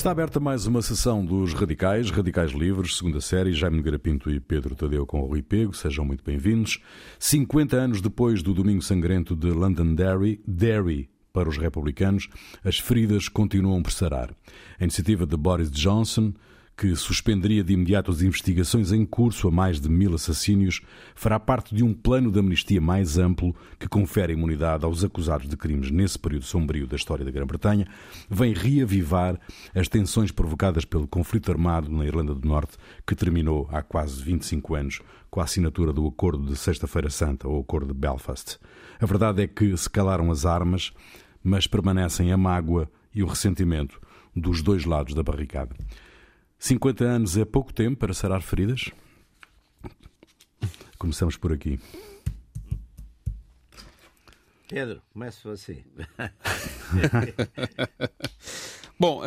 Está aberta mais uma sessão dos Radicais, Radicais Livres, segunda série, Jaime Nogueira Pinto e Pedro Tadeu com o Rui Pego, sejam muito bem-vindos. 50 anos depois do Domingo Sangrento de Londonderry, Derry para os republicanos, as feridas continuam por sarar. A iniciativa de Boris Johnson que suspenderia de imediato as investigações em curso a mais de mil assassínios, fará parte de um plano de amnistia mais amplo que confere imunidade aos acusados de crimes nesse período sombrio da história da Grã-Bretanha, vem reavivar as tensões provocadas pelo conflito armado na Irlanda do Norte, que terminou há quase 25 anos com a assinatura do Acordo de Sexta-feira Santa, ou Acordo de Belfast. A verdade é que se calaram as armas, mas permanecem a mágoa e o ressentimento dos dois lados da barricada. 50 anos é pouco tempo para sarar feridas? Começamos por aqui. Pedro, comece você. Bom,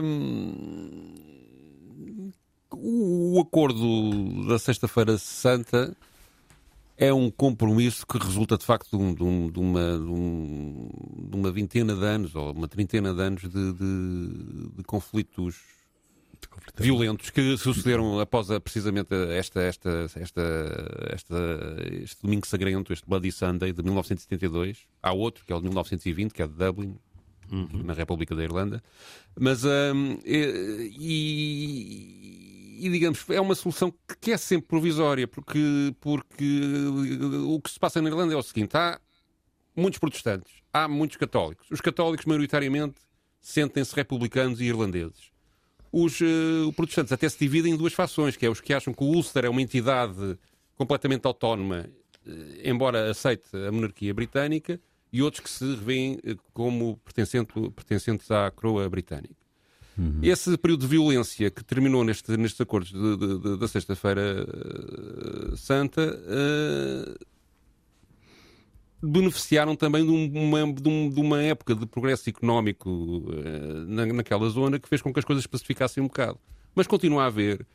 hum, o acordo da Sexta-feira Santa é um compromisso que resulta de facto de, um, de, um, de, uma, de, uma, vintena de anos ou uma trintena de anos de, de conflitos violentos que sucederam após a, precisamente esta, esta, esta, esta, este domingo sagrento, este Bloody Sunday de 1972. Há outro, que é o de 1920, que é de Dublin, uhum. na República da Irlanda. Mas, um, e, e, digamos, é uma solução que é sempre provisória, porque, porque o que se passa na Irlanda é o seguinte: há muitos protestantes, há muitos católicos. Os católicos, maioritariamente, sentem-se republicanos e irlandeses os uh, protestantes até se dividem em duas fações, que é os que acham que o Ulster é uma entidade completamente autónoma, uh, embora aceite a monarquia britânica, e outros que se revêem uh, como pertencente, pertencentes à coroa britânica. Uhum. Esse período de violência que terminou neste, nestes acordos de, de, de, da Sexta-feira Santa beneficiaram também de uma, de, um, de uma época de progresso económico uh, na, naquela zona que fez com que as coisas se pacificassem um bocado. Mas continua a haver,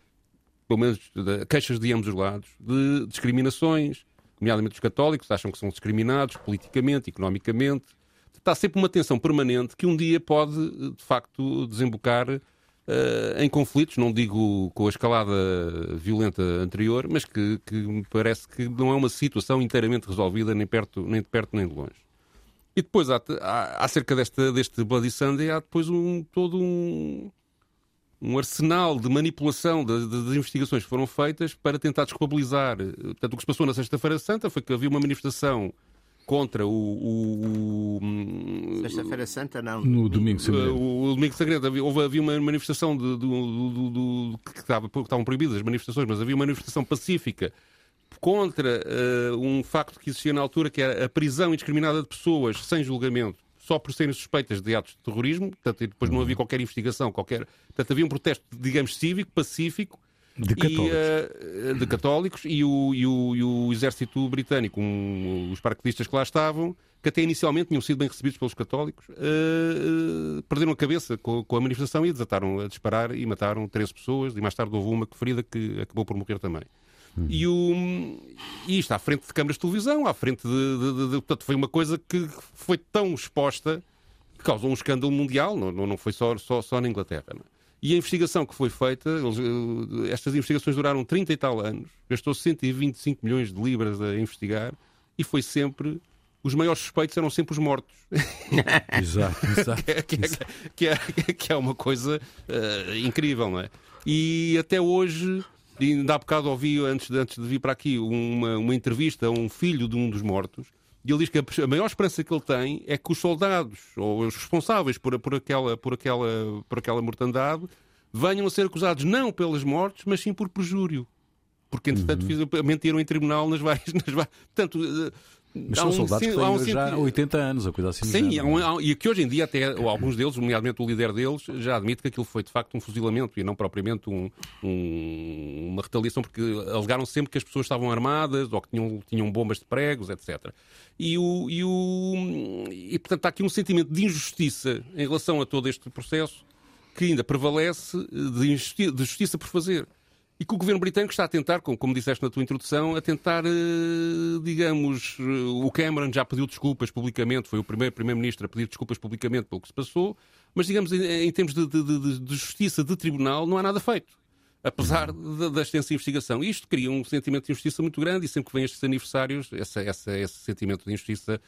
pelo menos, de, queixas de ambos os lados, de discriminações, nomeadamente os católicos, acham que são discriminados politicamente, economicamente. Está sempre uma tensão permanente que um dia pode, de facto, desembocar em conflitos, não digo com a escalada violenta anterior, mas que, que, me parece que não é uma situação inteiramente resolvida nem, perto, nem de perto nem de longe. E depois, há, há, acerca desta, deste Bloody Sunday, há depois um, todo um, um arsenal de manipulação das, das investigações que foram feitas para tentar desculpabilizar. Portanto, o que se passou na Sexta-feira Santa foi que havia uma manifestação contra o. o, o Sexta-feira Santa, não. No Domingo Sagrado. O, o Domingo Sagrado. Havia, houve, havia uma manifestação de, de, de, que, estava, que estavam proibidas as manifestações, mas havia uma manifestação pacífica contra uh, um facto que existia na altura, que era a prisão indiscriminada de pessoas sem julgamento só por serem suspeitas de atos de terrorismo, portanto, depois não havia qualquer investigação, qualquer. Portanto, havia um protesto, digamos, cívico, pacífico, de católicos. E, uh, de católicos e o, e o, e o exército britânico, um, os paraquedistas que lá estavam, que até inicialmente tinham sido bem recebidos pelos católicos, uh, perderam a cabeça com, com, a manifestação e desataram a disparar e mataram 13 pessoas e mais tarde houve uma ferida que acabou por morrer também. Uhum. E, o, e isto à frente de câmaras de televisão, à frente de, de, de, de, Portanto, foi uma coisa que foi tão exposta que causou um escândalo mundial, não, não foi só, só, só na Inglaterra. Não? É? E a investigação que foi feita, eh, estas investigações duraram 30 e tal anos, gastou 125 milhões de libras a investigar e foi sempre. Os maiores suspeitos eram sempre os mortos. exato, exato. que, é, que, é, que, é, que, é, uma coisa uh, incrível, não é? E até hoje, ainda há bocado ouvi, antes de, antes de vir para aqui, uma, uma entrevista a um filho de um dos mortos e ele diz que a maior esperança que ele tem é que os soldados, ou os responsáveis por, por, aquela, por, aquela, por aquela mortandade, venham a ser acusados não pelas mortes, mas sim por perjúrio. Porque, entretanto, uhum. mentiram em tribunal nas várias. Nas várias... Portanto, eh, mas são um, soldados que têm um já 80 anos, ou coisa assim. Sim, há um, há, e que hoje em dia até alguns deles, nomeadamente o líder deles, já admite que aquilo foi de facto um fuzilamento e não propriamente um, uma retaliação, porque alegaram sempre que as pessoas estavam armadas ou que tinham, tinham bombas de pregos, etc. E, o, e, o, e portanto há aqui um sentimento de injustiça em relação a todo este processo que ainda prevalece de, de justiça por fazer e que o governo britânico está a tentar, como, como disseste na tua introdução, a tentar, eh, digamos, eh, o Cameron já pediu desculpas publicamente, foi o primeiro primeiro-ministro a pedir desculpas publicamente pelo que se passou. mas digamos, em, termos de, de, de, justiça de tribunal, não há nada feito. Apesar da extensa investigação. Isto cria um sentimento de injustiça muito grande, e sempre que vem estes aniversários, essa, essa, esse sentimento de injustiça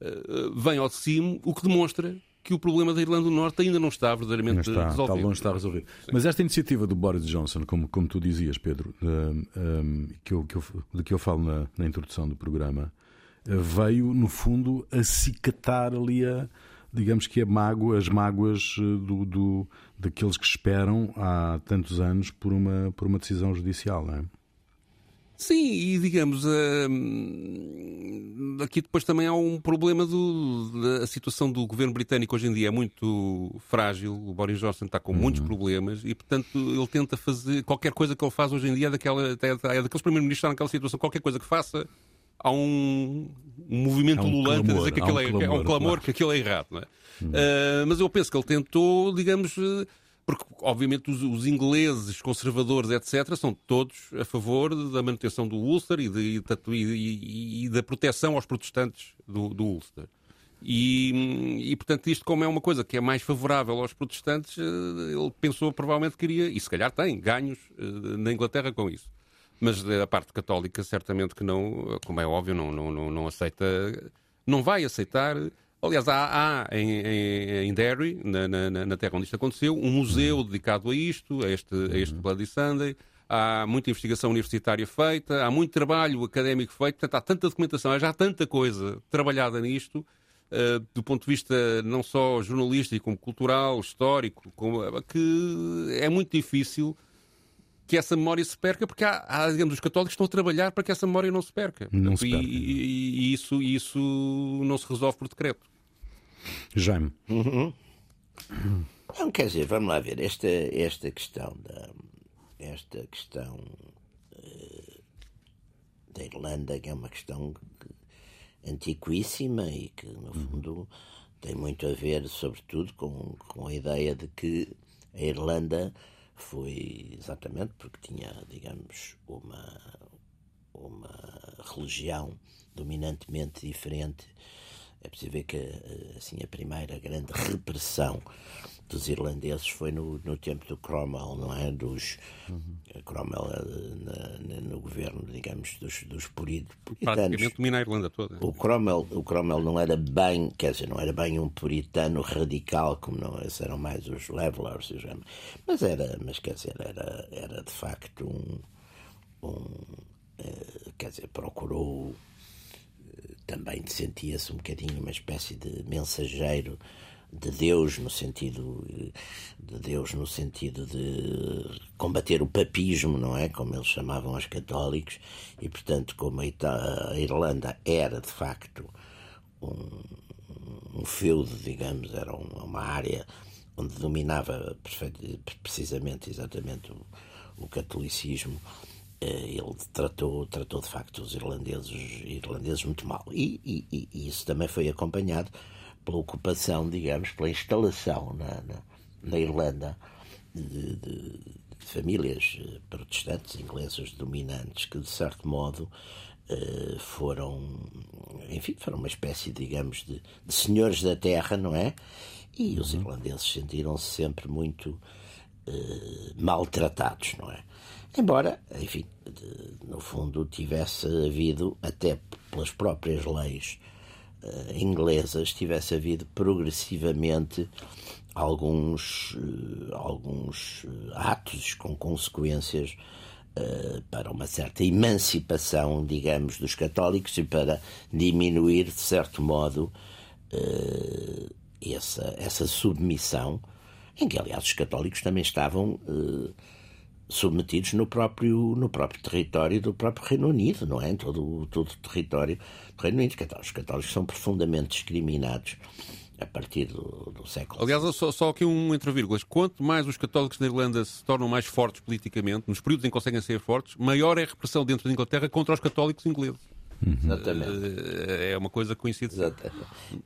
uh, vem ao de cima, o que demonstra que o problema da Irlanda do Norte ainda não está verdadeiramente está, resolvido. Está longe resolvido. Sim. Mas esta iniciativa do Boris Johnson, como, como tu dizias, Pedro, uh, que eu, que eu, de que eu falo na, na introdução do programa, uh, veio, no fundo, acicatar ali a, digamos que a mágoa, as mágoas do, do, daqueles que esperam há tantos anos por uma, por uma decisão judicial, não é? Sim, e digamos, uh, aqui depois também há um problema do, da situação do governo britânico hoje em dia é muito frágil. O Boris Johnson está com uhum. muitos problemas e, portanto, ele tenta fazer qualquer coisa que ele faz hoje em dia é, daquela, é, é daqueles primeiros-ministros naquela situação. Qualquer coisa que faça, há um, um movimento um lulante clamor, a dizer que aquilo um é, clamor, é um clamor, claro. que aquilo é errado. Não é? Uh, mas eu penso que ele tentou, digamos porque, obviamente, os, os, ingleses, conservadores, etc., são todos a favor da manutenção do Ulster e, de, e, e, e da proteção aos protestantes do, do Ulster. E, portanto, isto, como é uma coisa que é mais favorável aos protestantes, eh, ele pensou provavelmente que queria, e se calhar tem, ganhos eh, na Inglaterra com isso. Mas a parte católica, certamente que não, como é óbvio, não, não, não, não aceita, não vai aceitar Aliás, há, há em, em, em, Derry, na, na, na, terra onde isto aconteceu, um museu uhum. dedicado a isto, a este, a este uhum. Bloody Sunday. Há muita investigação universitária feita, há muito trabalho académico feito, portanto, há tanta documentação, há já tanta coisa trabalhada nisto, uh, do ponto de vista não só jornalístico, como cultural, histórico, como, que é muito difícil que essa memória se perca, porque há, há, digamos, os católicos estão a trabalhar para que essa memória não se perca. Não se perca. E, e, isso, isso não se resolve por decreto. Jaime. Uhum. Não, quer dizer, vamos lá ver, esta, esta questão da esta questão uh, da Irlanda, que é uma questão antiquíssima e que, no uhum. fundo, tem muito a ver, sobretudo, com, com a ideia de que a Irlanda foi exatamente porque tinha, digamos, uma, uma religião dominantemente diferente. É preciso ver que assim, a primeira grande repressão dos irlandeses foi no, no tempo do Cromwell, não é? Dos, uhum. Cromwell eh, na, na, no governo, digamos, dos, dos puritanos. Praticamente domina a Irlanda toda. O Cromwell, o Cromwell não era bem, quer dizer, não era bem um puritano radical, como não, esses eram mais os levelers, mas era, mas quer dizer, era, era de facto um, um quer dizer, procurou também sentia-se um bocadinho uma espécie de mensageiro de Deus no sentido de Deus no sentido de combater o papismo, não é, como eles chamavam os católicos, e portanto como a Irlanda era de facto um, um feudo, digamos, era uma área onde dominava precisamente exatamente o, o catolicismo, eh, ele tratou, tratou de facto os irlandeses, irlandeses muito mal. E, e, e isso também foi acompanhado pela ocupação, digamos, pela instalação na, na, na Irlanda de, de, de, famílias eh, protestantes inglesas dominantes que, de certo modo, eh, foram, enfim, foram uma espécie, digamos, de, de senhores da terra, não é? E os uhum. irlandeses sentiram-se sempre muito eh, maltratados, não é? Embora, enfim, no fundo tivesse havido, até pelas próprias leis uh, inglesas tivesse havido progressivamente alguns, uh, alguns eh, atos com consequências uh, para uma certa emancipação, digamos, dos católicos e para diminuir, de certo modo, essa, essa submissão, em que, aliás, os católicos também estavam submetidos no próprio, no próprio território do próprio Reino Unido, não é? Em todo, todo o território do Reino Unido. Os católicos são profundamente discriminados a partir do, do século Aliás, só, só aqui um entre vírgulas. Quanto mais os católicos na Irlanda se tornam mais fortes politicamente, nos períodos em que conseguem ser fortes, maior é a repressão dentro da Inglaterra contra os católicos ingleses. Uhum. Exatamente. É uma coisa que coincide.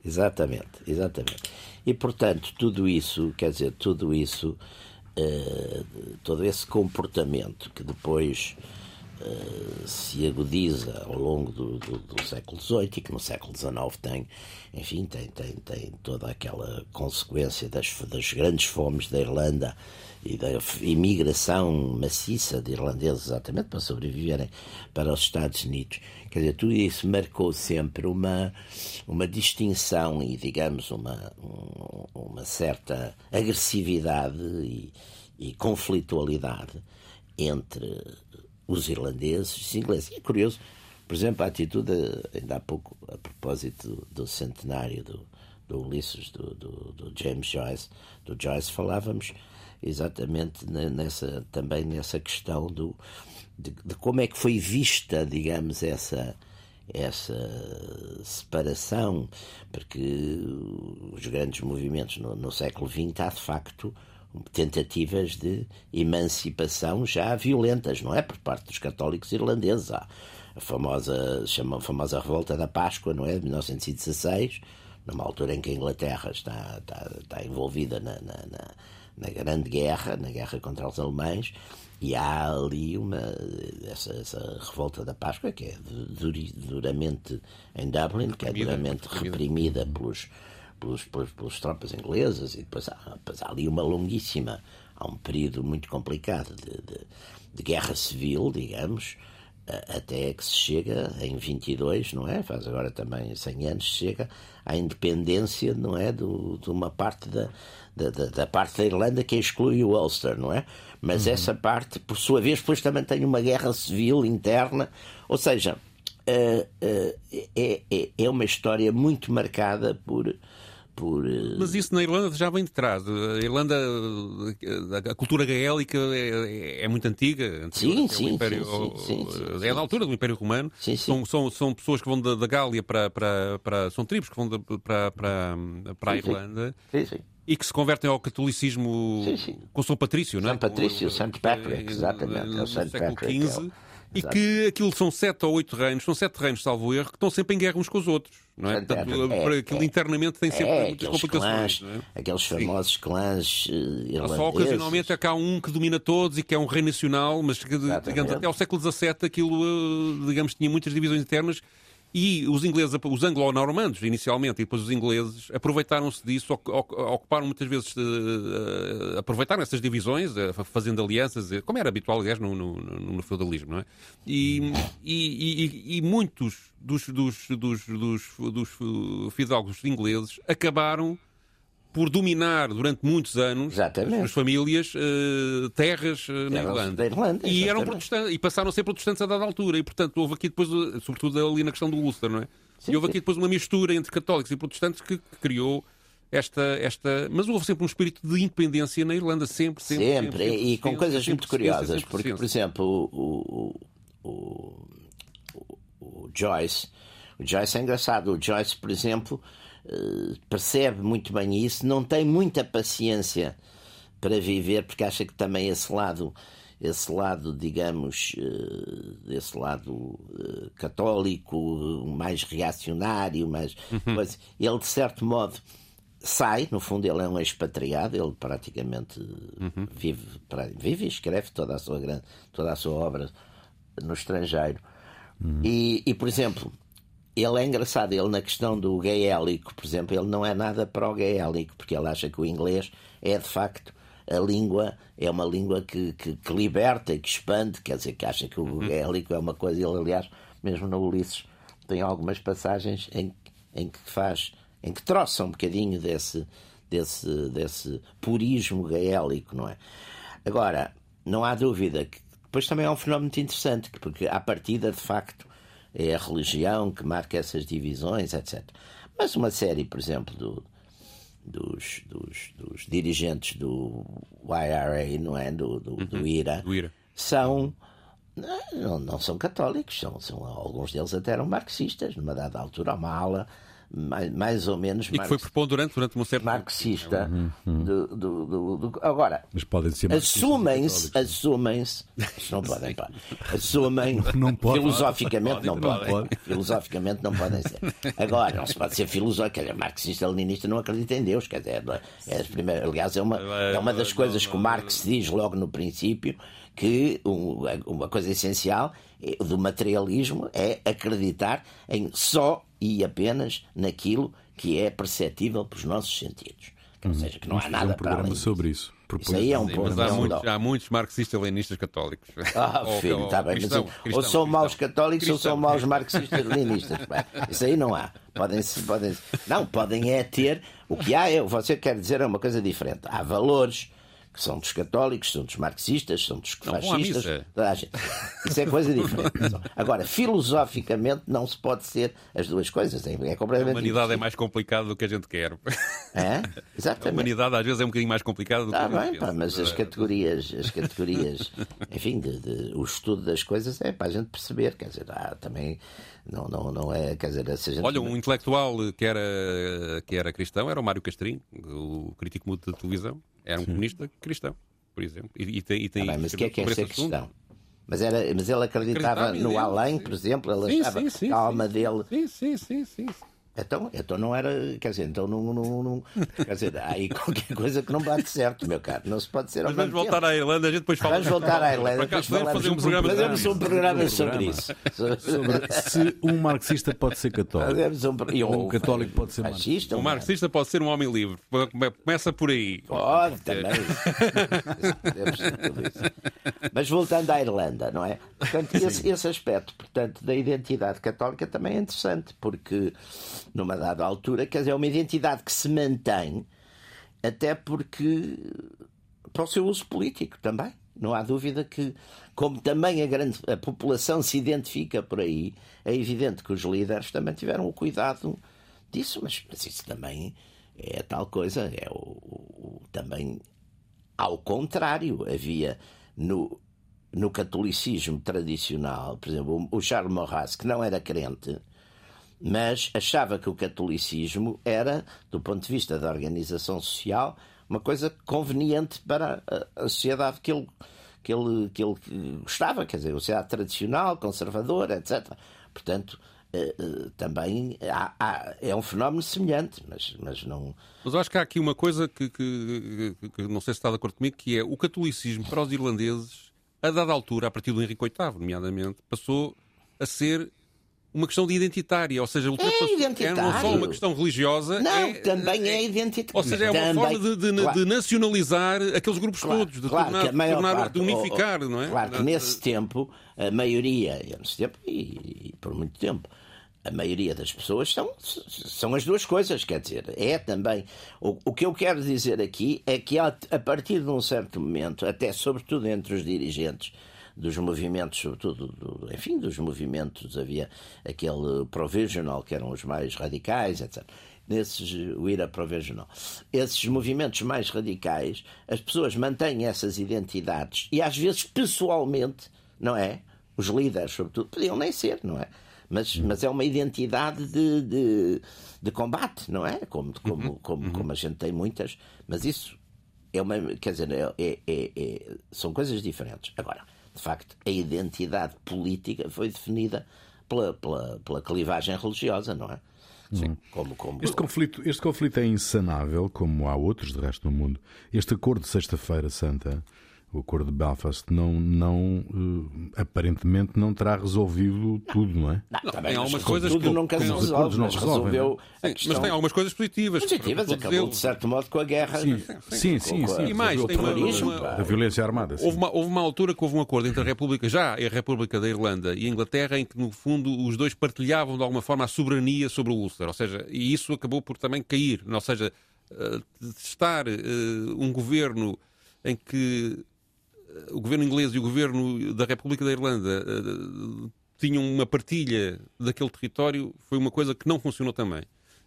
Exatamente, exatamente. E portanto, tudo isso, quer dizer, tudo isso todo esse comportamento que depois uh, se agudiza ao longo do, do, do, século XVIII e que no século XIX tem, enfim, tem, tem, tem toda aquela consequência das, das grandes fomes da Irlanda e da imigração maciça de irlandeses exatamente para sobreviverem para os Estados Unidos. Quer dizer, tudo isso marcou sempre uma, uma distinção e, digamos, uma, uma certa agressividade e, e conflitualidade entre os irlandeses e os ingleses. E é curioso, por exemplo, a atitude, ainda há pouco, a propósito do, centenário do, do Ulisses, do, do, do, James Joyce, do Joyce, falávamos exatamente nessa, também nessa questão do, de, de como é que foi vista, digamos, essa essa separação, porque os grandes movimentos no, no século XX há de facto tentativas de emancipação já violentas, não é? Por parte dos católicos irlandeses. Há a famosa, chama, a famosa Revolta da Páscoa, não é? De 1916, numa altura em que a Inglaterra está, está, está envolvida na, na, na, na Grande Guerra, na guerra contra os alemães, e há ali uma essa, essa revolta da Páscoa que é duramente em Dublin, reprimida, que é duramente reprimida, reprimida pelos, pelos, pelos, pelas tropas inglesas e depois há, depois há ali uma longuíssima há um período muito complicado de, de, de guerra civil, digamos, até que se chega em 22, não é? Faz agora também 100 anos, chega à independência, não é? Do, de uma parte da, da, da, parte da Irlanda que exclui o Ulster, não é? Mas uhum. essa parte, por sua vez, depois também tem uma guerra civil interna, ou seja, uh, uh, é, é, é uma história muito marcada por por... Eh, Mas isso na Irlanda já vem de trás. A Irlanda, a cultura gaélica é, é muito antiga. Sim, é sim, Império, sim, sim, É da altura do Império Romano. São, são, são pessoas que vão da, da Gália para, para, para... São tribos que vão da, para, para, para a Irlanda. E que se convertem ao catolicismo com São Patrício, não é? São Patrício, Santo Patrick, exatamente. É o Santo Patrick. XV. E que aquilo são sete ou oito reinos, são sete reinos, salvo erro, que estão sempre em guerra uns com os outros. Não é? Portanto, é, aquilo é, internamente tem sempre é, muitas complicações. Clãs, é? Aqueles famosos Sim. clãs uh, irlandeses. Só ocasionalmente é que há um que domina todos e que é um rei nacional, mas digamos, até ao século XVII aquilo, eh, digamos, tinha muitas divisões internas e os ingleses, os anglo-normandos, inicialmente, e depois os ingleses, aproveitaram-se disso, ocuparam muitas vezes, uh, aproveitaram essas divisões, uh, fazendo alianças, como era habitual, aliás, no, no, no feudalismo, não é? E, e, e, e muitos dos, dos, dos, dos, dos fidalgos ingleses acabaram por dominar durante muitos anos Exatamente. as famílias uh, terras uh, na Irlanda. Irlanda e eram protestantes e passaram a ser protestantes a dada altura. E portanto houve aqui depois, eh, sobretudo ali na questão do Ulster, não é? Sim, e houve sim. aqui depois uma mistura entre católicos e protestantes que, que criou esta, esta. Mas houve sempre um espírito de independência na Irlanda, sempre, sempre. Sempre, sempre, sempre e com coisas muito curiosas, porque, por exemplo, o, o, o, o, Joyce. O Joyce é engraçado. O Joyce, por exemplo, percebe muito bem isso, não tem muita paciência para viver, porque acha que também esse lado, esse lado, digamos, uh, esse lado uh, católico, mais reacionário, mais uhum. ele de certo modo sai, no fundo ele é um expatriado, ele praticamente uhum. vive, vive e escreve toda a sua grande, toda a sua obra no estrangeiro. Uhum. E, e, por exemplo, ele é engraçado, ele na questão do gaélico, por exemplo, ele não é nada para o gaélico, porque ele acha que o inglês é de facto a língua, é uma língua que, que, que liberta e que expande, quer dizer, que acha que o uhum. gaélico é uma coisa, ele aliás, mesmo no Ulisses, tem algumas passagens em, em que faz, em que troça um bocadinho desse, desse, desse purismo gaélico, não é? Agora, não há dúvida que depois também é um fenómeno muito interessante, porque à partida, de facto, é a religião que marca essas divisões, etc. Mas uma série, por exemplo, do, dos, dos, dos, dirigentes do IRA, não é? Do, do, uhum. do IRA, do IRA, são. Não, não são católicos, são, são, alguns deles até eram marxistas, numa dada altura, uma ala mais, mais ou menos. E que foi preponderante durante uma certa. Marxista. Uhum, uhum. Do, do, do, do, agora, Mas podem ser assumem-se, assumem-se, não podem, pá, assumem, não pode, filosoficamente não, não podem. Filosoficamente não podem ser. Agora, não se pode ser filosófico, marxista-leninista não acredita em Deus, quer dizer, é, é, aliás, é uma, é uma das coisas que o Marx diz logo no princípio que uma coisa essencial do materialismo é acreditar em só e apenas naquilo que é perceptível pelos nossos sentidos. Ou seja, que não há nada um para além sobre disso. isso. Isso aí é um Sim, mas problema. há muitos, há muitos marxistas-leninistas católicos. Ah, Ou- filho, ou está bem, mas cristão, ou cristão, são maus cristão. católicos ou são Cristão. maus marxistas-leninistas. Isso aí não há. Podem, podem, não, podem é ter. O que há é, você quer dizer, é uma coisa diferente. Há valores que são dos católicos, são dos marxistas, são dos fascistas. a. Isso é coisa diferente. Agora, filosoficamente, não se pode ser as duas coisas. É, é A completamente humanidade é mais complicada do que a gente quer. É? A Exatamente. humanidade às vezes é um bocadinho mais complicada do que Está a gente bem, pá, mas as categorias, as categorias, enfim, de, de- o estudo das coisas é para a gente perceber, quer dizer, há também não, não, não é, quer dizer, se a gente Olha, um intelectual que era, que era cristão era o Mário Castrinho, o crítico mútuo de televisão. Era um comunista cristão, por exemplo. E, e tem, e tem Tá bem, mas o que é que é ser assunto. cristão? Mas, era, mas ele acreditava Acreditava no Deus, além, sim. por exemplo, ele Sim, achava sim, sim, a sim, alma sim. dele. Sim, sim, sim, sim. Então, então não era, quer dizer, então não, não, não- quer dizer, há aí qualquer coisa que não bate certo, meu caro. Não se pode ser ao Mas vamos mesmo voltar tempo. à Irlanda, a gente depois fala. Vamos voltar à Irlanda, depois fazer um programa fazemos um programa sobre isso. Sobre se um marxista pode ser católico. Um, e Um católico pode ser fascista. O marxista pode ser um homem livre. Começa por aí. Pode também. Mas voltando à Irlanda, não é? Portanto, esse, esse aspecto portanto, da identidade católica também é interessante, porque numa dada altura, quer dizer, é uma identidade que se mantém até porque para o seu uso político também. Não há dúvida que, como também a grande a população se identifica por aí, é evidente que os líderes também tiveram o cuidado disso, mas, mas isso também é tal coisa, é o, o- também ao contrário, havia no, no catolicismo tradicional, por exemplo, o Charles Maurras, que não era crente, mas achava que o catolicismo era, do ponto de vista da organização social, uma coisa conveniente para a, sociedade que ele, que, ele, que ele gostava, quer dizer, a sociedade tradicional, conservadora, etc. Portanto, eh, eh, também há- há- é um fenómeno semelhante, mas, mas não. Mas acho que há aqui uma coisa que, que- que- que não sei se está de acordo comigo, que é o catolicismo para os irlandeses, a dada altura, a partir do Henrique VIII, nomeadamente, passou a ser uma questão de identitária, ou seja, ultrapassou- identitário. não só uma questão religiosa, Não, é- também é identitário. Ou seja, é uma Também- forma de, de- claro. de nacionalizar aqueles grupos Claro, todos, de claro tornar, a tornar- parte- de unificar, oh, não é? Claro que nesse tempo, a maioria, e nesse tempo e, e por muito tempo, a maioria das pessoas são, são as duas coisas, quer dizer, é também. O, o que eu quero dizer aqui é que a, a partir de um certo momento, até sobretudo entre os dirigentes dos movimentos, sobretudo, do- enfim, dos movimentos, havia aquele provisional, que eram os mais radicais, etc nesses, o IRA provisional. Esses movimentos mais radicais, as pessoas mantêm essas identidades e às vezes pessoalmente, não é? Os líderes, sobretudo, podiam nem ser, não é? Mas, mas é uma identidade de, de, de combate, não é? Como, como, como, como a gente tem muitas, mas isso é uma, quer dizer, é, é- é- é- são coisas diferentes. Agora, de facto, a identidade política foi definida pela, pela, pela clivagem religiosa, não é? Sim. Como, como, Este conflito, este conflito é insanável, como há outros de resto no mundo. Este acordo de Sexta-feira Santa, o acordo de Belfast, não, não eh, aparentemente não terá resolvido tudo, não é? Não, Não, tá tem algumas mas coisas tudo que- nunca se resolve, não mas resolvem, resolveu a Sim, questão mas tem algumas coisas positivas. positivas, a acabou dizer, de certo modo com a guerra. Sim, sim, sim. A- sim. E mais, tem o uma- uma- da violência armada. sim. Houve uma, houve uma altura que houve um acordo entre a República, já a República da Irlanda e a Inglaterra, em que, no fundo, os dois partilhavam de alguma forma a soberania sobre o Ulster. Ou seja, e isso acabou por também cair. Ou seja, eh, estar eh, um governo em que o governo inglês e o governo da República da Irlanda eh, tinham uma partilha daquele território, foi uma coisa que não funcionou também.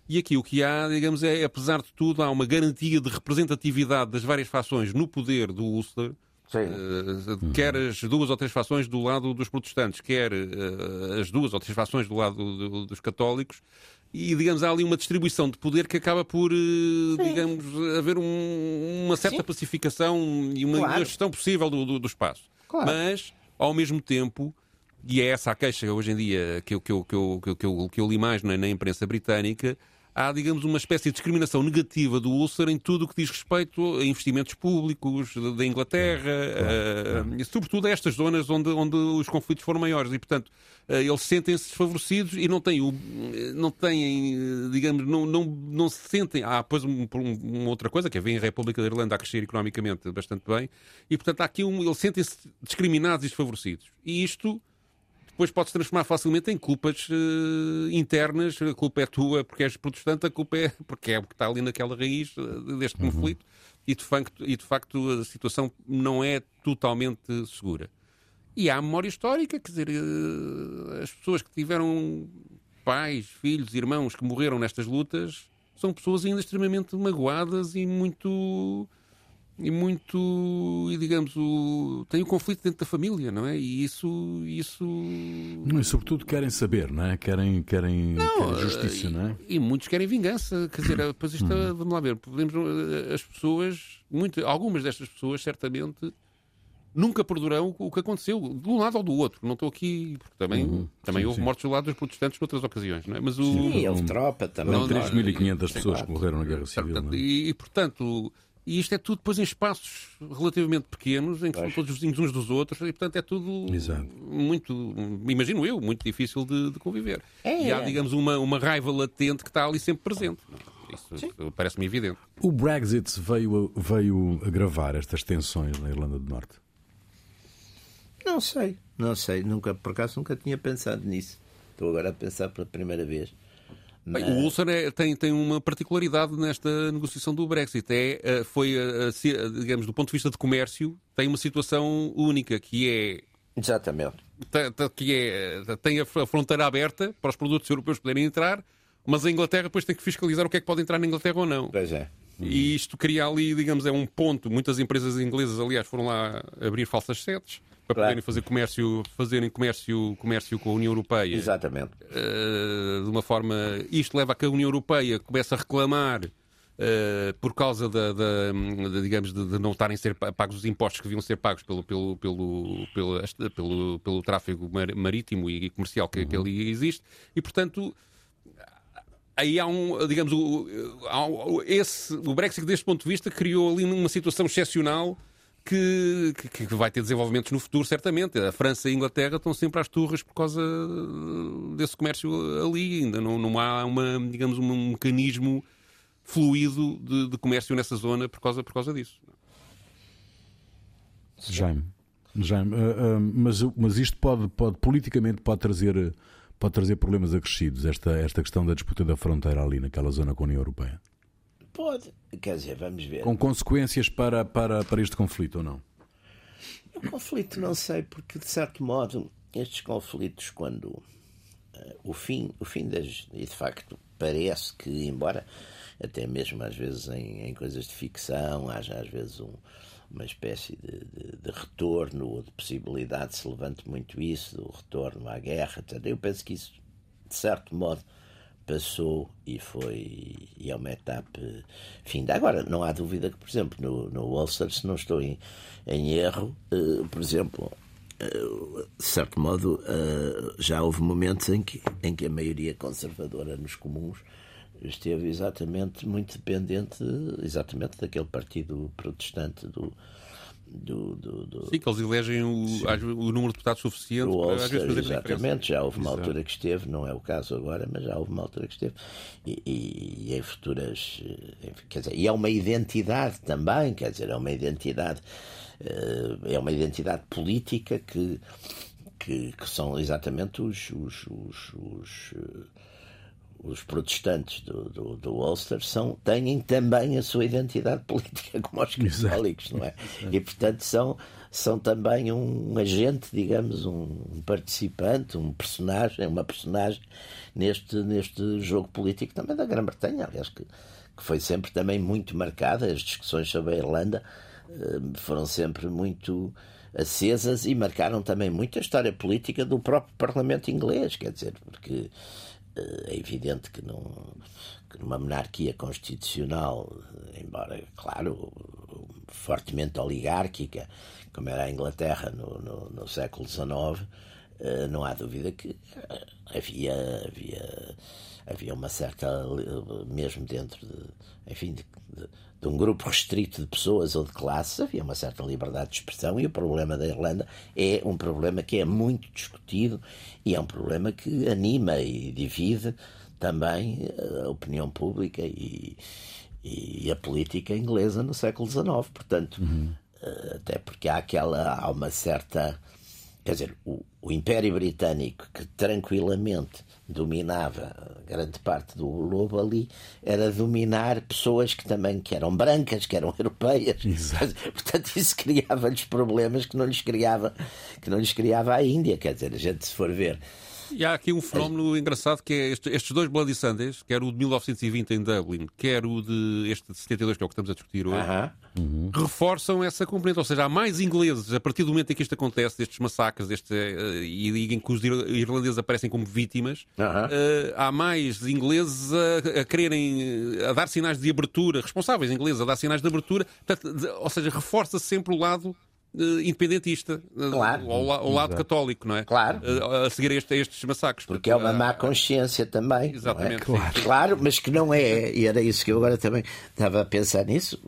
E aqui o que há, digamos, é, apesar de tudo, há uma garantia de representatividade das várias fações no poder do Ulster. Uh, quer as duas ou três fações do lado dos protestantes, quer uh, as duas ou três fações do lado do- dos católicos, e digamos há ali uma distribuição de poder que acaba por, uh, digamos, haver um- uma certa Sim. pacificação e uma, Claro. uma gestão possível do, do- do espaço. Claro. Mas, ao mesmo tempo, e é essa a queixa hoje em dia que eu, que eu, que eu, que eu, que eu, que eu li mais na, na imprensa britânica, há, digamos, uma espécie de discriminação negativa do Ulster em tudo o que diz respeito a investimentos públicos da Inglaterra, uh, sobretudo a estas zonas onde, onde os conflitos foram maiores. E, portanto, uh, eles sentem-se desfavorecidos e não têm, não têm digamos, não, não, não se sentem. Há, depois, um, um, uma outra coisa, que é ver a República da Irlanda a crescer economicamente bastante bem, e, portanto, há aqui um, eles sentem-se discriminados e desfavorecidos. E isto depois pode se transformar facilmente em culpas uh, internas. A culpa é tua porque és protestante, a culpa é porque é o que está ali naquela raiz uh, deste uhum. conflito. E de, facto, e de facto a situação não é totalmente segura. E há memória histórica, quer dizer, uh, as pessoas que tiveram pais, filhos, irmãos que morreram nestas lutas são pessoas ainda extremamente magoadas e muito e muito, e digamos, o, tem o um conflito dentro da família, não é? E isso. isso... E sobretudo querem saber, não é? Querem, querem, não, querem justiça, e, não é? E muitos querem vingança. Quer dizer, depois isto, hum. vamos lá ver, podemos, as pessoas, muito, algumas destas pessoas, certamente. Nunca perdoarão o que aconteceu, de um lado ou do outro. Não estou aqui, porque também, uhum. também sim, houve sim. mortes do lado dos protestantes noutras ocasiões, não é? Mas o... Sim, houve tropa também. Não, 3.500 pessoas que morreram na Guerra Civil. Portanto, é? e, portanto, e isto é tudo depois em espaços relativamente pequenos, em que pois. são todos vizinhos uns dos outros, e portanto é tudo Exato. muito, imagino eu, muito difícil de, de conviver. É, e há, digamos, uma, uma raiva latente que está ali sempre presente. Isso parece-me evidente. O Brexit veio, veio agravar estas tensões na Irlanda do Norte? Não sei, não sei. Nunca, por acaso nunca tinha pensado nisso. Estou agora a pensar pela primeira vez. Mas... O Ulster é, tem, tem uma particularidade nesta negociação do Brexit. É, eh, foi, eh, digamos, do ponto de vista de comércio, tem uma situação única, que é Exatamente. Que é, tem a fronteira aberta para os produtos europeus poderem entrar, mas a Inglaterra depois tem que fiscalizar o que é que pode entrar na Inglaterra ou não. Pois é. E isto cria ali, digamos, é um ponto. Muitas empresas inglesas, aliás, foram lá abrir falsas sedes para claro. poderem fazer comércio, fazerem comércio, comércio com a União Europeia. Exatamente. Uh, de uma forma. Isto leva a que a União Europeia comece a reclamar. Uh, por causa da, da, da digamos de, de, não estarem a ser pagos os impostos que deviam ser pagos pelo pelo pelo pelo, pelo, pelo tráfego marítimo e comercial que, uhum. que ali existe e portanto aí há um digamos o, esse o Brexit deste ponto de vista criou ali uma situação excepcional que, que, que, vai ter desenvolvimentos no futuro, certamente. A França e a Inglaterra estão sempre às turras por causa desse comércio ali. Ainda não, não há uma, digamos, um mecanismo fluido de, de, comércio nessa zona por causa, por causa disso. Jaime, Jaime uh, uh, mas, mas isto pode, pode, politicamente, pode trazer, pode trazer problemas acrescidos, esta, esta questão da disputa da fronteira ali naquela zona com a União Europeia. Pode. Quer dizer, vamos ver. Com consequências para, para, para este conflito ou não? O conflito não sei, porque de certo modo estes conflitos, quando uh, o fim, o fim das. E de facto parece que, embora até mesmo às vezes em, em coisas de ficção, haja às vezes um, uma espécie de, de, de, retorno ou de possibilidade, se levante muito isso, do retorno à guerra, etc. Eu penso que isso, de certo modo, passou e foi e é uma etapa finda. Agora, não há dúvida que, por exemplo, no, no Ulster, se não estou em, em erro, uh, por exemplo, uh, de certo modo, uh, já houve momentos em que, em que a maioria conservadora nos comuns esteve exatamente muito dependente exatamente daquele partido protestante do, do, do, do... Sim, que eles elegem o, o número de deputados suficiente para às vezes Exatamente, já houve uma Exato. altura que esteve, não é o caso agora, mas já houve uma altura que esteve. E, e, e em futuras. Eh, quer dizer, e é uma identidade também, quer dizer, é uma identidade. Eh, é uma identidade política que, que, que são exatamente os, os, os, os eh, os protestantes do, do, do, Ulster são, têm também a sua identidade política, como os católicos, não é? E, portanto, são, são também um agente, digamos, um participante, um personagem, uma personagem neste, neste jogo político também da Grã-Bretanha, aliás, que, que foi sempre também muito marcada. As discussões sobre a Irlanda eh, foram sempre muito acesas e marcaram também muito a história política do próprio Parlamento inglês, quer dizer, porque é evidente que, num, que numa monarquia constitucional, embora, claro, fortemente oligárquica, como era a Inglaterra no, no, no século XIX, eh, não há dúvida que havia, havia havia uma certa, mesmo dentro de, enfim, de, de, de, um grupo restrito de pessoas ou de classes, havia uma certa liberdade de expressão e o problema da Irlanda é um problema que é muito discutido e é um problema que anima e divide também a opinião pública e, e a política inglesa no século XIX. Portanto, uhum. até porque há aquela, há uma certa Quer dizer, o, o, Império Britânico, que tranquilamente dominava grande parte do globo ali, era dominar pessoas que também que eram brancas, que eram europeias. Exato. Portanto, isso criava-lhes problemas que não lhes criava, que não lhes criava a Índia. Quer dizer, a gente se for ver e há aqui um fenómeno engraçado que é este, estes dois Bloody Sundays, quer o de 1920 em Dublin, quer o de este de 72, que é o que estamos a discutir hoje, uh -huh. uhum. reforçam essa componente. Ou seja, há mais ingleses, a partir do momento em que isto acontece, destes massacres, deste, uh, e em que os irlandeses aparecem como vítimas, uh -huh. uh, há mais ingleses a, a quererem, a dar sinais de abertura, responsáveis ingleses a dar sinais de abertura, portanto, de, ou seja, reforça sempre o lado independentista, uh, claro. ao, ao, lado católico, não é? Claro. Uh, a seguir este, estes massacres. Porque, porque é uma má consciência também. Exatamente. É? Claro. claro, mas que não é, e era isso que eu agora também estava a pensar nisso.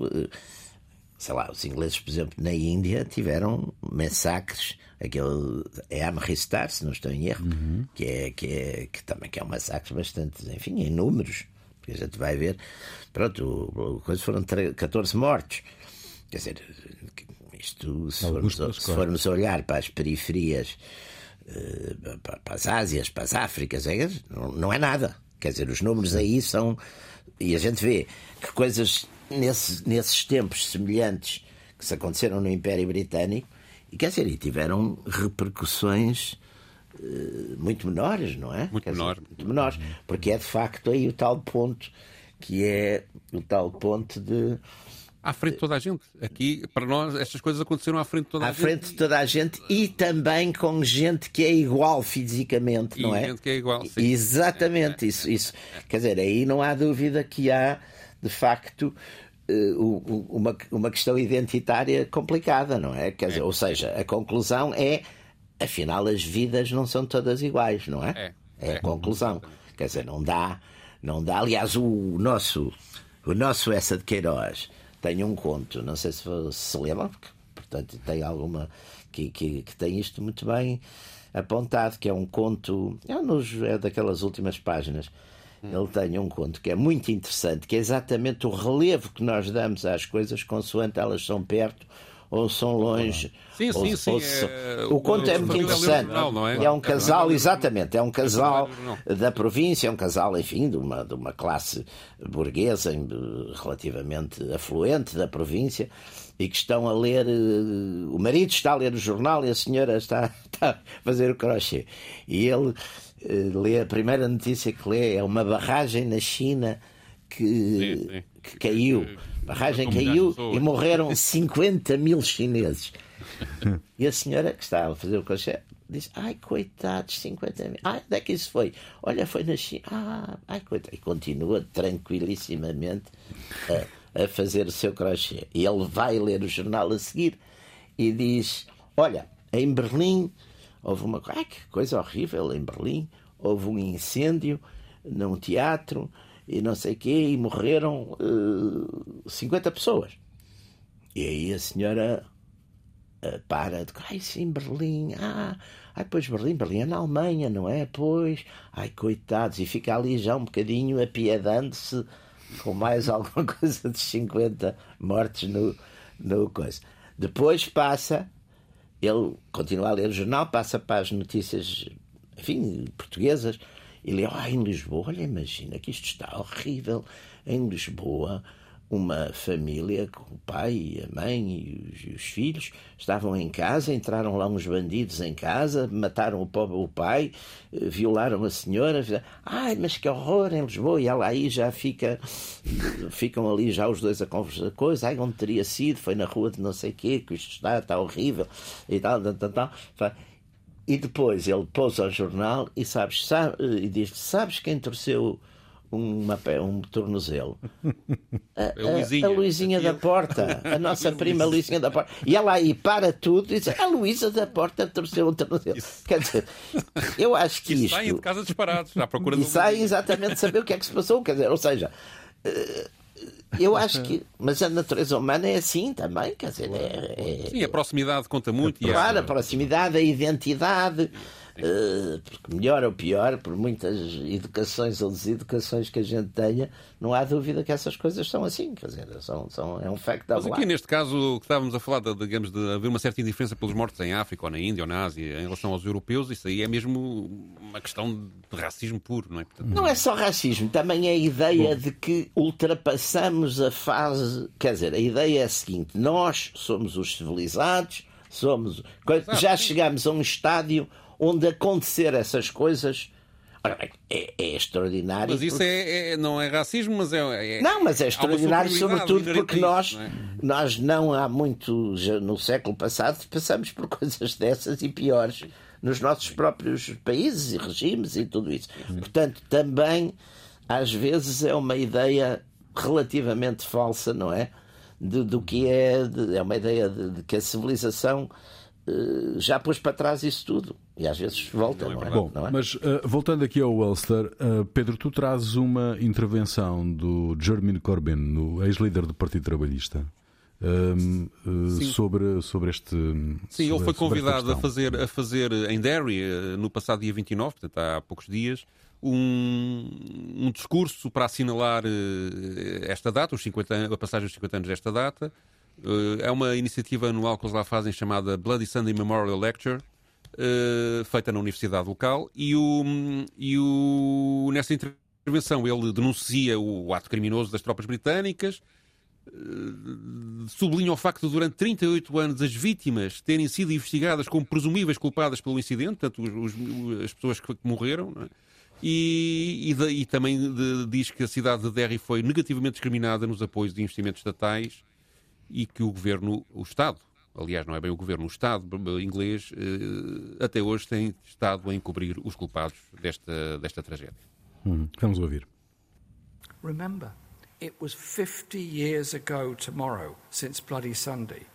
Sei lá, os ingleses, por exemplo, na Índia tiveram massacres aquele é Amristar, se não estou em erro, uhum. que, é, que, é, que também que é um massacre bastante, enfim, em números, porque a gente vai ver, pronto, coisas foram 14 mortos. Quer dizer, isto, se formos, se formos olhar para as periferias, eh, para as Ásias, para as Áfricas, é, não é nada. Quer dizer, os números aí são. E a gente vê que coisas nesses, nesses tempos semelhantes que se aconteceram no Império Britânico, e quer dizer, e tiveram repercussões uh, muito menores, não é? Muito, menor. Dizer, muito menores. Porque é de facto aí o tal ponto que é o tal ponto de à frente de toda a gente. Aqui, para nós, estas coisas aconteceram à frente de toda a à gente. À frente de toda a gente e também com gente que é igual fisicamente, e não é? gente que é igual, sim. Exatamente, é, isso, é, isso. É. Quer dizer, aí não há dúvida que há, de facto, eh, uma, uma questão identitária complicada, não é? Quer dizer, é. ou seja, a conclusão é, afinal, as vidas não são todas iguais, não é? É, é a conclusão. Quer dizer, não dá, não dá. Aliás, o nosso, o nosso essa de Queiroz tem um conto, não sei se se lembra, porque, portanto, tem alguma que, que, que, tem isto muito bem apontado, que é um conto, é, nos, é daquelas últimas páginas. Hum. Ele tem um conto que é muito interessante, que é exatamente o relevo que nós damos às coisas consoante elas são perto ou são longe. Sim, ou, sim, sim. Ou, é, o conto é muito interessante. Jornal, é? é? um casal, exatamente, é um casal da província, é um casal, enfim, de uma, de uma classe burguesa relativamente afluente da província e que estão a ler. Eh, o marido está a ler o jornal e a senhora está, está a fazer o crochê. E ele eh, lê a primeira notícia que lê é uma barragem na China que, sim, sim. que caiu barragem caiu e morreram 50 mil chineses. E a senhora que estava a fazer o crochê disse: Ai, coitados, 50 mil. Ai, onde é que isso foi? Olha, foi na China. Ah, ai, coitado. E continua tranquilissimamente a, a fazer o seu crochê. E ele vai ler o jornal a seguir e diz: Olha, em Berlim houve uma ai, que coisa horrível. Em Berlim houve um incêndio num teatro e não sei o quê, e morreram uh, eh, 50 pessoas. E aí a senhora uh, para, de, ai sim, Berlim, ah, ai, pois Berlim, Berlim é na Alemanha, não é? Pois, ai, coitados, e fica ali já um bocadinho apiedando-se com mais alguma coisa de 50 mortes no, no coisa. Depois passa, ele continua a ler o jornal, passa para as notícias, enfim, portuguesas, ele, ah, em Lisboa, olha, imagina que isto está horrível. Em Lisboa, uma família com o pai a mãe e os, e os, filhos estavam em casa, entraram lá uns bandidos em casa, mataram o, pobre, o pai, eh, violaram a senhora. Ai, mas que horror em Lisboa! E ela aí já fica, ficam ali já os dois a conversar coisa. Ai, onde teria sido? Foi na rua de não sei quê, que isto está, está horrível e tal, tal, tal. tal. E depois ele pôs ao jornal e, sabes, sabe, e diz: Sabes quem torceu uma, um tornozelo. A, a Luizinha. a Luizinha da Porta, a nossa prima Luizinha da Porta. E ela aí para tudo e diz: A Luísa da Porta torceu o tornozelo. Quer dizer, eu acho que E isto. saem de casa disparados, à procura E do saem exatamente saber o que é que se passou. Quer dizer, ou seja, eh, eu acho que. Mas a natureza humana é assim também, quer dizer, é, é- Sim, a proximidade conta muito. e Claro, a essa- proximidade, a identidade, porque melhor ou pior, por muitas educações ou deseducações que a gente tenha, não há dúvida que essas coisas são assim, quer dizer, são, são, é um facto da Mas aqui neste caso que estávamos a falar, de, digamos, de haver uma certa indiferença pelos mortos em África ou na Índia ou na Ásia em relação aos europeus, isso aí é mesmo uma questão de racismo puro, não é? Portanto, Não é só racismo, também é a ideia de que ultrapassamos a fase. Quer dizer, a ideia é a seguinte: nós somos os civilizados, somos. Já chegamos a um estádio onde acontecer essas coisas. Ora bem, é, é extraordinário. Mas isso porque- é, é- não é racismo, mas é. é- Não, mas é extraordinário, sobretudo porque nós, não é? nós não há muito, no século passado, passamos por coisas dessas e piores nos nossos próprios países e regimes e tudo isso. Portanto, também, às vezes, é uma ideia relativamente falsa, não é? De- do que é, de- é uma ideia de, de que a civilização já pôs para trás isso tudo. E às vezes volta, não é? Bom, Não é? mas uh, voltando aqui ao Ulster, uh, Pedro, tu trazes uma intervenção do Jeremy Corbyn, no ex-líder do Partido Trabalhista, um, uh, sobre, sobre este. Sim, ele sobre- foi sobre esta convidado a fazer, a fazer em Derry, eh, no passado dia 29, portanto há poucos dias, um, um discurso para assinalar eh, esta data, os 50, an- a passagem dos 50 anos desta data. Eh, É uma iniciativa anual que eles lá fazem chamada Bloody Sunday Memorial Lecture, eh, feita na universidade local, e, o, e o, nessa intervenção ele denuncia o ato criminoso das tropas britânicas, sublinha o facto de durante 38 anos as vítimas terem sido investigadas como presumíveis culpadas pelo incidente, portanto, os- os- as pessoas que morreram, é? e, e e também de- diz que a cidade de Derry foi negativamente discriminada nos apoios de investimentos estatais e que o governo, o Estado, aliás, não é bem o governo, o Estado inglês, eh, até hoje tem estado a encobrir os culpados desta, desta tragédia. Hum, vamos ouvir. Remember, it was 50 years ago tomorrow since Bloody Sunday.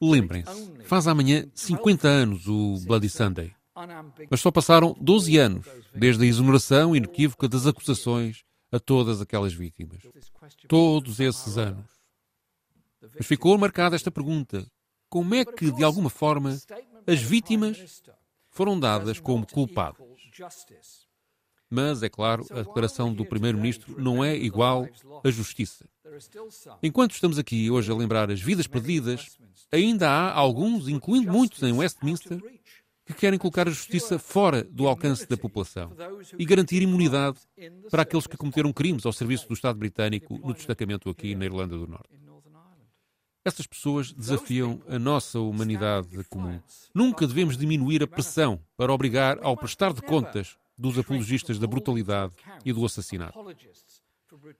Lembrem-se, faz amanhã 50 anos o Bloody Sunday. Mas só passaram 12 anos desde a exoneração inequívoca das acusações a todas aquelas vítimas. Todos esses anos. Mas ficou marcada esta pergunta: como é que, de alguma forma, as vítimas foram dadas como culpadas? Mas, é claro, a declaração do Primeiro-Ministro não é igual à justiça. Enquanto estamos aqui hoje a lembrar as vidas perdidas, ainda há alguns, incluindo muitos em Westminster, que querem colocar a justiça fora do alcance da população e garantir imunidade para aqueles que cometeram crimes ao serviço do Estado britânico no destacamento aqui na Irlanda do Norte. Estas pessoas desafiam a nossa humanidade comum. Nunca devemos diminuir a pressão para obrigar ao prestar de contas dos apologistas da brutalidade e do assassinato.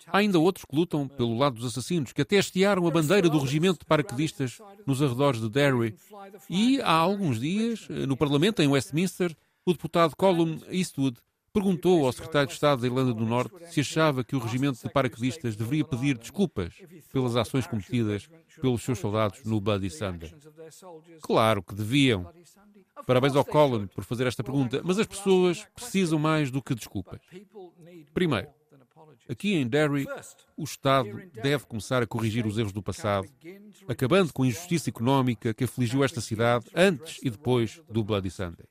Há ainda outros que lutam pelo lado dos assassinos, que até hastearam a bandeira do regimento de paraquedistas nos arredores de Derry. E há alguns dias, no Parlamento, em Westminster, o deputado Colum Eastwood perguntou ao secretário de Estado da Irlanda do Norte se achava que o regimento de paraquedistas deveria pedir desculpas pelas ações cometidas pelos seus soldados no Bloody Sunday. Claro que deviam. Parabéns ao Colin por fazer esta pergunta, mas as pessoas precisam mais do que desculpas. Primeiro, aqui em Derry, o Estado deve começar a corrigir os erros do passado, acabando com a injustiça económica que afligiu esta cidade antes e depois do Bloody Sunday.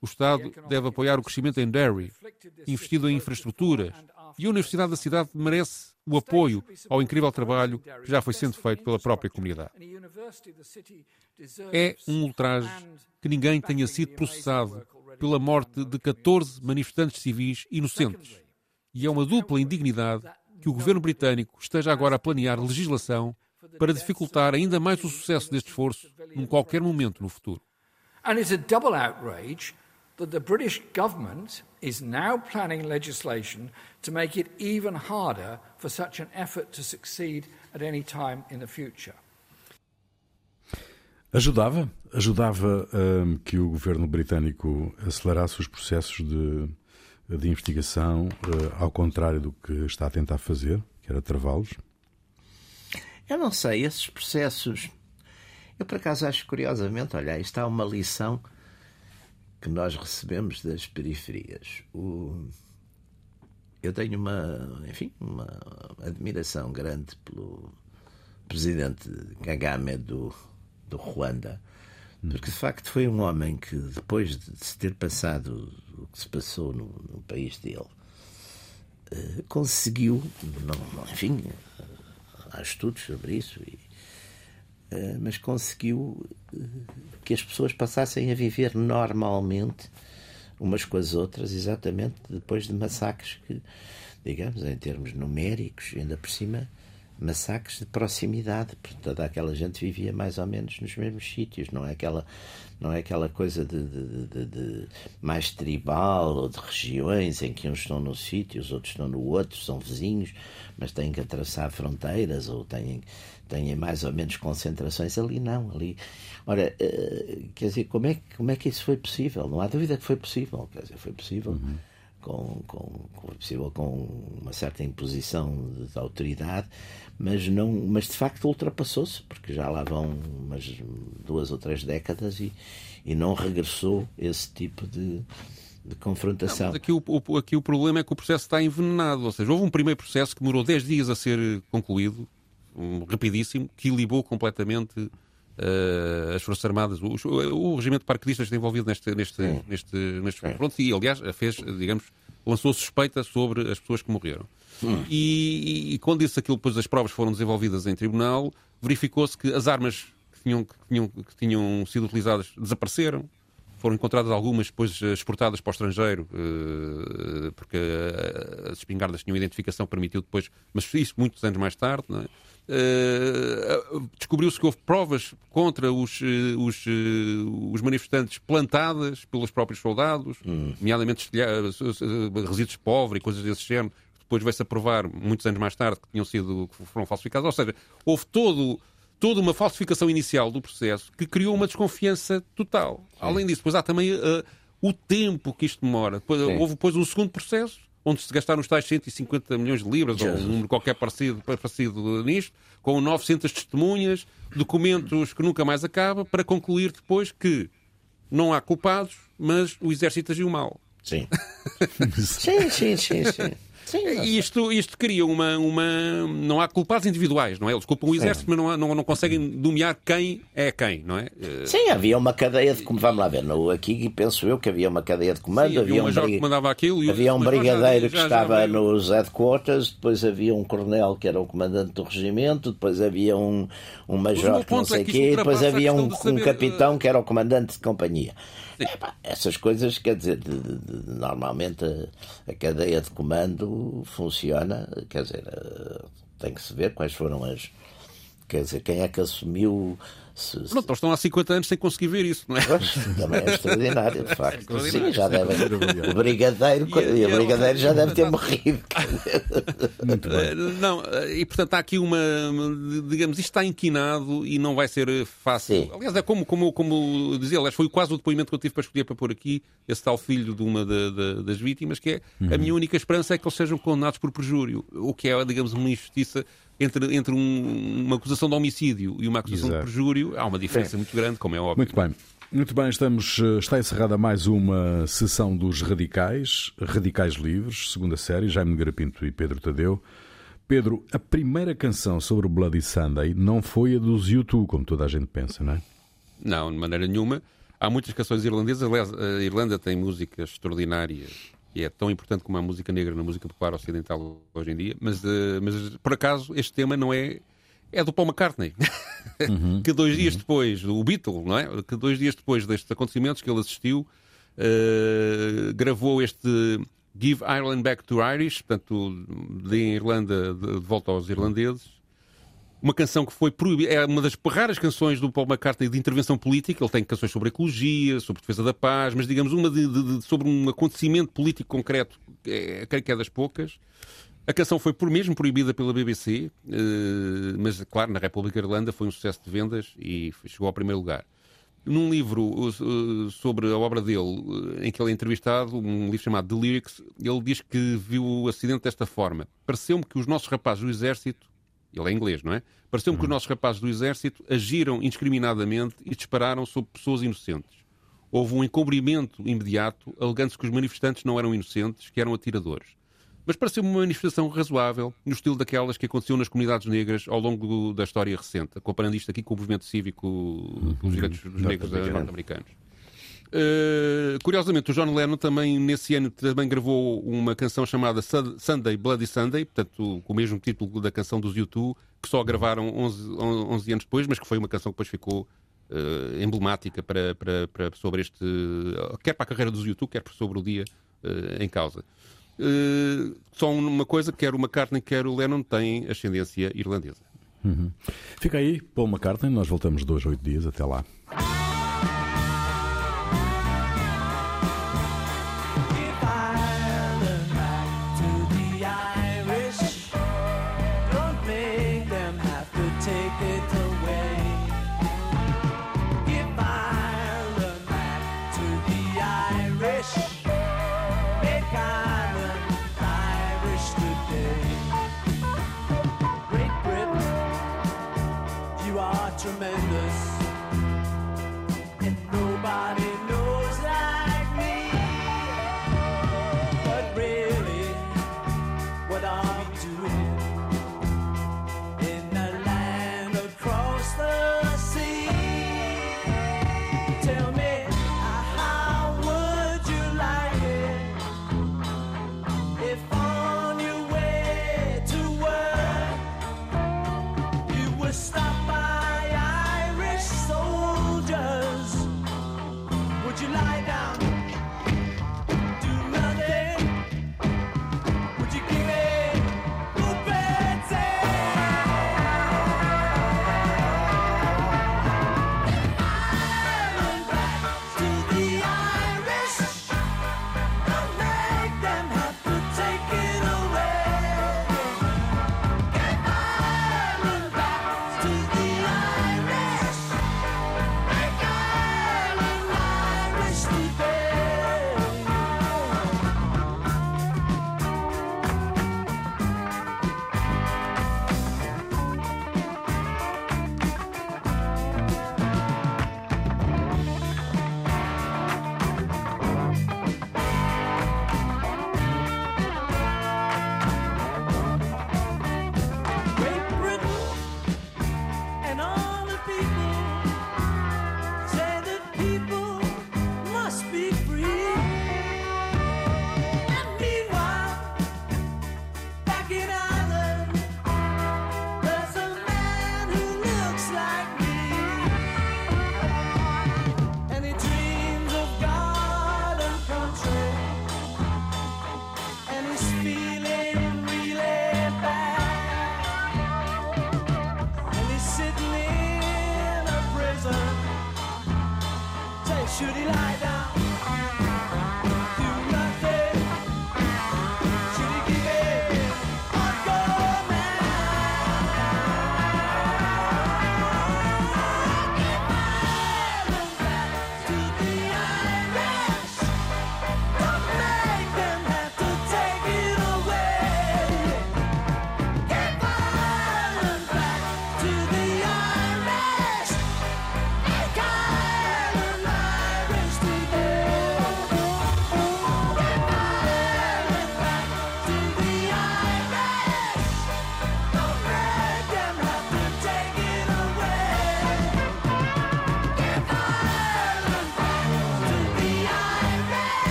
O Estado deve apoiar o crescimento em Derry, investido em infraestruturas, e a Universidade da cidade merece o apoio ao incrível trabalho que já foi sendo feito pela própria comunidade. É um ultraje que ninguém tenha sido processado pela morte de 14 manifestantes civis inocentes. E é uma dupla indignidade que o governo britânico esteja agora a planear legislação para dificultar ainda mais o sucesso deste esforço num qualquer momento no futuro. And it's a double outrage that the British government is now planning legislation to make it even harder for such an effort to succeed at any time in the future. Ajudava? Ajudava hum, que o governo britânico acelerasse os processos de, de investigação, ao contrário do que está a tentar fazer, que era travá-los? Eu não sei, esses processos. Eu, por acaso, acho curiosamente, olha, está uma lição que nós recebemos das periferias. O... Eu tenho uma, enfim, uma admiração grande pelo presidente Kagame do, do Ruanda, porque de facto foi um homem que, depois de se ter passado o que se passou no, no país dele, eh, conseguiu, não, enfim, há estudos sobre isso, e, eh, mas conseguiu eh, que as pessoas passassem a viver normalmente umas com as outras, exatamente depois de massacres que, digamos, em termos numéricos, ainda por cima, massacres de proximidade, porque toda aquela gente vivia mais ou menos nos mesmos sítios, não é aquela, não é aquela coisa de, de, de, de mais tribal ou de regiões em que uns estão num sítio, os outros estão no outro, são vizinhos, mas têm que atravessar fronteiras ou têm, têm mais ou menos concentrações. Ali não, ali. Ora, eh, quer dizer, como é, como é que isso foi possível? Não há dúvida que foi possível, quer dizer, foi possível. Uhum com, com, com, possível, com uma certa imposição de, de autoridade, mas, não, mas de facto ultrapassou-se, porque já lá vão umas duas ou três décadas e, e não regressou esse tipo de, de confrontação. Não, aqui, o, o, aqui o problema é que o processo está envenenado, ou seja, houve um primeiro processo que demorou 10 dias a ser concluído, um, rapidíssimo, que libou completamente uh, as Forças Armadas, o, o, regimento de paraquedistas está envolvido neste, neste, neste, neste confronto e, aliás, fez, digamos, lançou suspeita sobre as pessoas que morreram. Hum. E, e, quando disse aquilo, depois as provas foram desenvolvidas em tribunal, verificou-se que as armas que tinham, que, tinham, que tinham sido utilizadas desapareceram, foram encontradas algumas depois exportadas para o estrangeiro, eh, porque as espingardas tinham identificação, permitiu depois, mas isso muitos anos mais tarde, é? Uh, descobriu-se que houve provas contra os, eh, os, os, manifestantes plantadas pelos próprios soldados, hum. nomeadamente resíduos de pobre e coisas desse género. Depois vai-se a provar, muitos anos mais tarde, que tinham sido que foram falsificados. Ou seja, houve todo toda uma falsificação inicial do processo que criou uma desconfiança total. Sim. Além disso, depois há também uh, o tempo que isto demora. Depois, houve depois um segundo processo, onde se gastaram os tais 150 milhões de libras, Jesus. ou um número qualquer parecido, parecido nisto, com 900 testemunhas, documentos que nunca mais acaba, para concluir depois que não há culpados, mas o exército agiu mal. Sim. sim, sim, sim, sim. Sim, isto, isto cria uma, uma. Não há culpados individuais, não é? Eles culpam o exército, mas não, não, não conseguem nomear quem é quem, não é? Sim, havia uma cadeia de. Vamos lá ver, no, aqui penso eu que havia uma cadeia de comando. Sim, havia, havia um, major que aquilo. E havia um brigadeiro já, que estava já nos headquarters, depois havia um coronel que era o comandante do regimento, depois havia um, um major que não sei o é quê, depois havia um, um capitão que era o comandante de companhia. É, essas coisas, quer dizer, de, de, de, normalmente a, a, cadeia de comando funciona, quer dizer, eh, tem que se ver quais foram as. Quer dizer, quem é que assumiu se, se... Pronto, eles estão há 50 anos sem conseguir ver isso, não é? Pois, também é extraordinário, de facto. É extraordinário. Sim, já deve. O brigadeiro, e, e o brigadeiro já deve ter morrido. Muito bem. Não, e portanto há aqui uma. Digamos, isto está inquinado e não vai ser fácil. Sim. Aliás, é como, como, como dizia, aliás, foi quase o depoimento que eu tive para escolher para pôr aqui, esse tal filho de uma da, da, das vítimas, que é uhum. a minha única esperança é que eles sejam condenados por perjúrio, o que é, digamos, uma injustiça entre, entre um, uma acusação de homicídio e uma acusação Exato. de perjúrio, há uma diferença muito grande, como é óbvio. Muito bem. Muito bem, estamos, eh, está encerrada mais uma sessão dos Radicais, Radicais Livres, segunda série, Jaime Garapinto e Pedro Tadeu. Pedro, a primeira canção sobre o Bloody Sunday não foi a dos YouTube, como toda a gente pensa, não é? Não, de maneira nenhuma. Há muitas canções irlandesas. Aliás, a Irlanda tem músicas extraordinárias que é tão importante como a música negra na música popular ocidental hoje em dia, mas, uh, mas por acaso este tema não é. É do Paul McCartney, uhum. que dois dias uhum. depois, o Beatle, não é? Que dois dias depois destes acontecimentos que ele assistiu, uh, gravou este Give Ireland Back to Irish, portanto, de Irlanda de, de volta aos irlandeses, uma canção que foi proibida, é uma das raras canções do Paul McCartney de intervenção política. Ele tem canções sobre ecologia, sobre defesa da paz, mas digamos uma de, de, de, sobre um acontecimento político concreto, é, creio que é das poucas. A canção foi por mesmo proibida pela BBC, eh, mas claro, na República Irlanda foi um sucesso de vendas e chegou ao primeiro lugar. Num livro sobre a obra dele, em que ele é entrevistado, um livro chamado The Lyrics, ele diz que viu o acidente desta forma. Pareceu-me que os nossos rapazes do Exército, ele é inglês, não é? Pareceu-me uhum. que os nossos rapazes do Exército agiram indiscriminadamente e dispararam sobre pessoas inocentes. Houve um encobrimento imediato, alegando-se que os manifestantes não eram inocentes, que eram atiradores. Mas pareceu-me uma manifestação razoável, no estilo daquelas que aconteciam nas comunidades negras ao longo da história recente, comparando isto aqui com o movimento cívico dos direitos dos negros norte-americanos. Uh, curiosamente, o John Lennon também, nesse ano, também gravou uma canção chamada Sunday, Bloody Sunday, portanto, com o mesmo título da canção dos U2, que só gravaram 11, 11 anos depois, mas que foi uma canção que depois ficou uh, emblemática para, para, para, sobre este, quer para a carreira dos U2, quer sobre o dia uh, em causa. Só uma coisa, quer o McCartney, quer o Lennon têm ascendência irlandesa. Uhum. Fica aí, Paul McCartney, nós voltamos dois, oito dias, até lá.